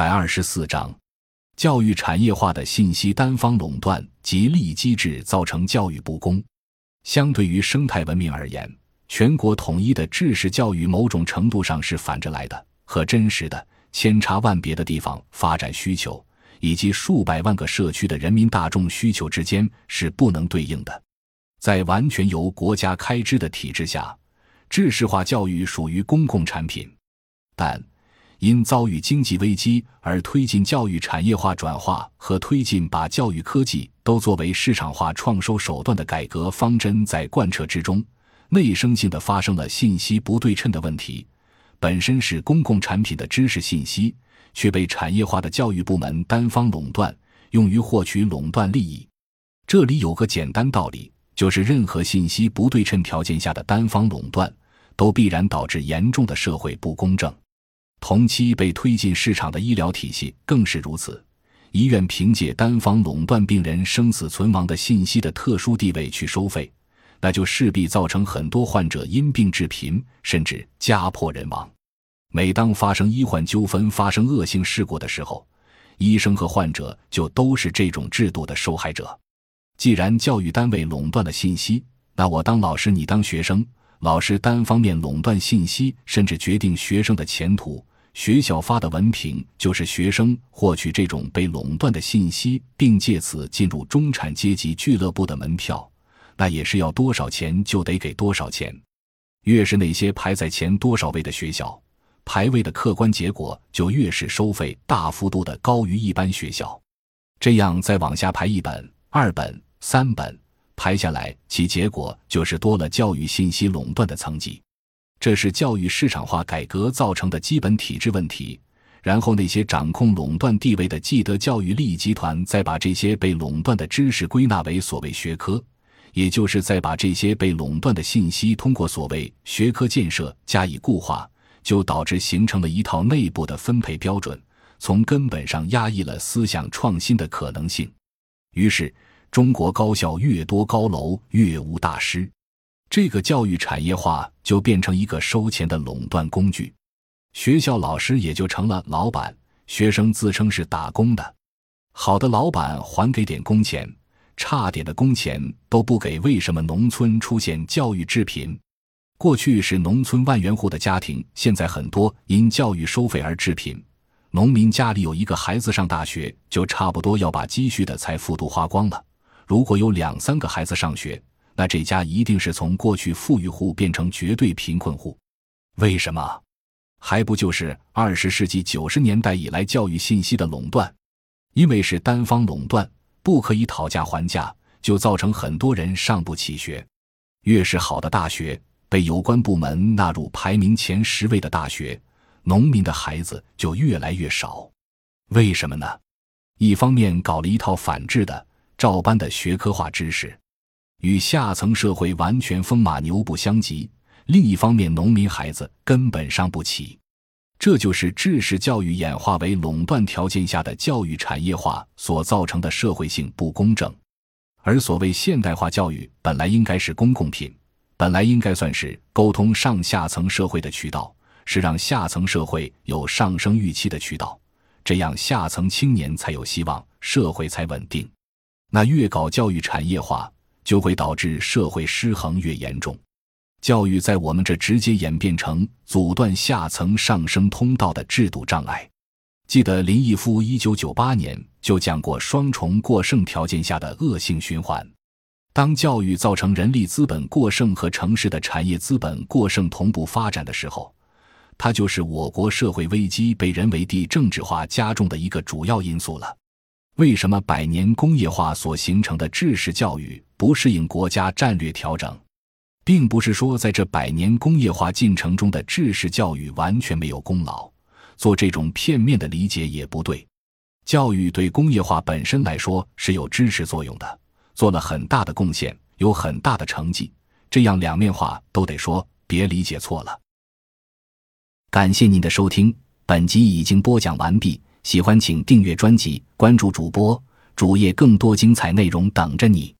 百二十四章，教育产业化的信息单方垄断及利益机制造成教育不公。相对于生态文明而言，全国统一的知识教育某种程度上是反着来的，和真实的千差万别的地方发展需求以及数百万个社区的人民大众需求之间是不能对应的。在完全由国家开支的体制下，知识化教育属于公共产品，但。因遭遇经济危机而推进教育产业化转化和推进把教育科技都作为市场化创收手段的改革方针在贯彻之中，内生性的发生了信息不对称的问题。本身是公共产品的知识信息，却被产业化的教育部门单方垄断，用于获取垄断利益。这里有个简单道理，就是任何信息不对称条件下的单方垄断，都必然导致严重的社会不公正。同期被推进市场的医疗体系更是如此，医院凭借单方垄断病人生死存亡的信息的特殊地位去收费，那就势必造成很多患者因病致贫，甚至家破人亡。每当发生医患纠纷、发生恶性事故的时候，医生和患者就都是这种制度的受害者。既然教育单位垄断了信息，那我当老师，你当学生，老师单方面垄断信息，甚至决定学生的前途。学校发的文凭就是学生获取这种被垄断的信息，并借此进入中产阶级俱乐部的门票，那也是要多少钱就得给多少钱。越是那些排在前多少位的学校，排位的客观结果就越是收费大幅度的高于一般学校。这样再往下排一本、二本、三本，排下来，其结果就是多了教育信息垄断的层级。这是教育市场化改革造成的基本体制问题。然后，那些掌控垄断地位的既得教育利益集团，再把这些被垄断的知识归纳为所谓学科，也就是再把这些被垄断的信息通过所谓学科建设加以固化，就导致形成了一套内部的分配标准，从根本上压抑了思想创新的可能性。于是，中国高校越多高楼，越无大师。这个教育产业化就变成一个收钱的垄断工具，学校老师也就成了老板，学生自称是打工的。好的老板还给点工钱，差点的工钱都不给。为什么农村出现教育致贫？过去是农村万元户的家庭，现在很多因教育收费而致贫。农民家里有一个孩子上大学，就差不多要把积蓄的财富都花光了。如果有两三个孩子上学，那这家一定是从过去富裕户变成绝对贫困户，为什么？还不就是二十世纪九十年代以来教育信息的垄断？因为是单方垄断，不可以讨价还价，就造成很多人上不起学。越是好的大学，被有关部门纳入排名前十位的大学，农民的孩子就越来越少。为什么呢？一方面搞了一套反制的、照搬的学科化知识。与下层社会完全风马牛不相及。另一方面，农民孩子根本上不起，这就是知识教育演化为垄断条件下的教育产业化所造成的社会性不公正。而所谓现代化教育，本来应该是公共品，本来应该算是沟通上下层社会的渠道，是让下层社会有上升预期的渠道，这样下层青年才有希望，社会才稳定。那越搞教育产业化。就会导致社会失衡越严重，教育在我们这直接演变成阻断下层上升通道的制度障碍。记得林毅夫一九九八年就讲过双重过剩条件下的恶性循环。当教育造成人力资本过剩和城市的产业资本过剩同步发展的时候，它就是我国社会危机被人为地政治化加重的一个主要因素了。为什么百年工业化所形成的知识教育不适应国家战略调整，并不是说在这百年工业化进程中的知识教育完全没有功劳，做这种片面的理解也不对。教育对工业化本身来说是有支持作用的，做了很大的贡献，有很大的成绩。这样两面话都得说，别理解错了。感谢您的收听，本集已经播讲完毕。喜欢请订阅专辑，关注主播主页，更多精彩内容等着你。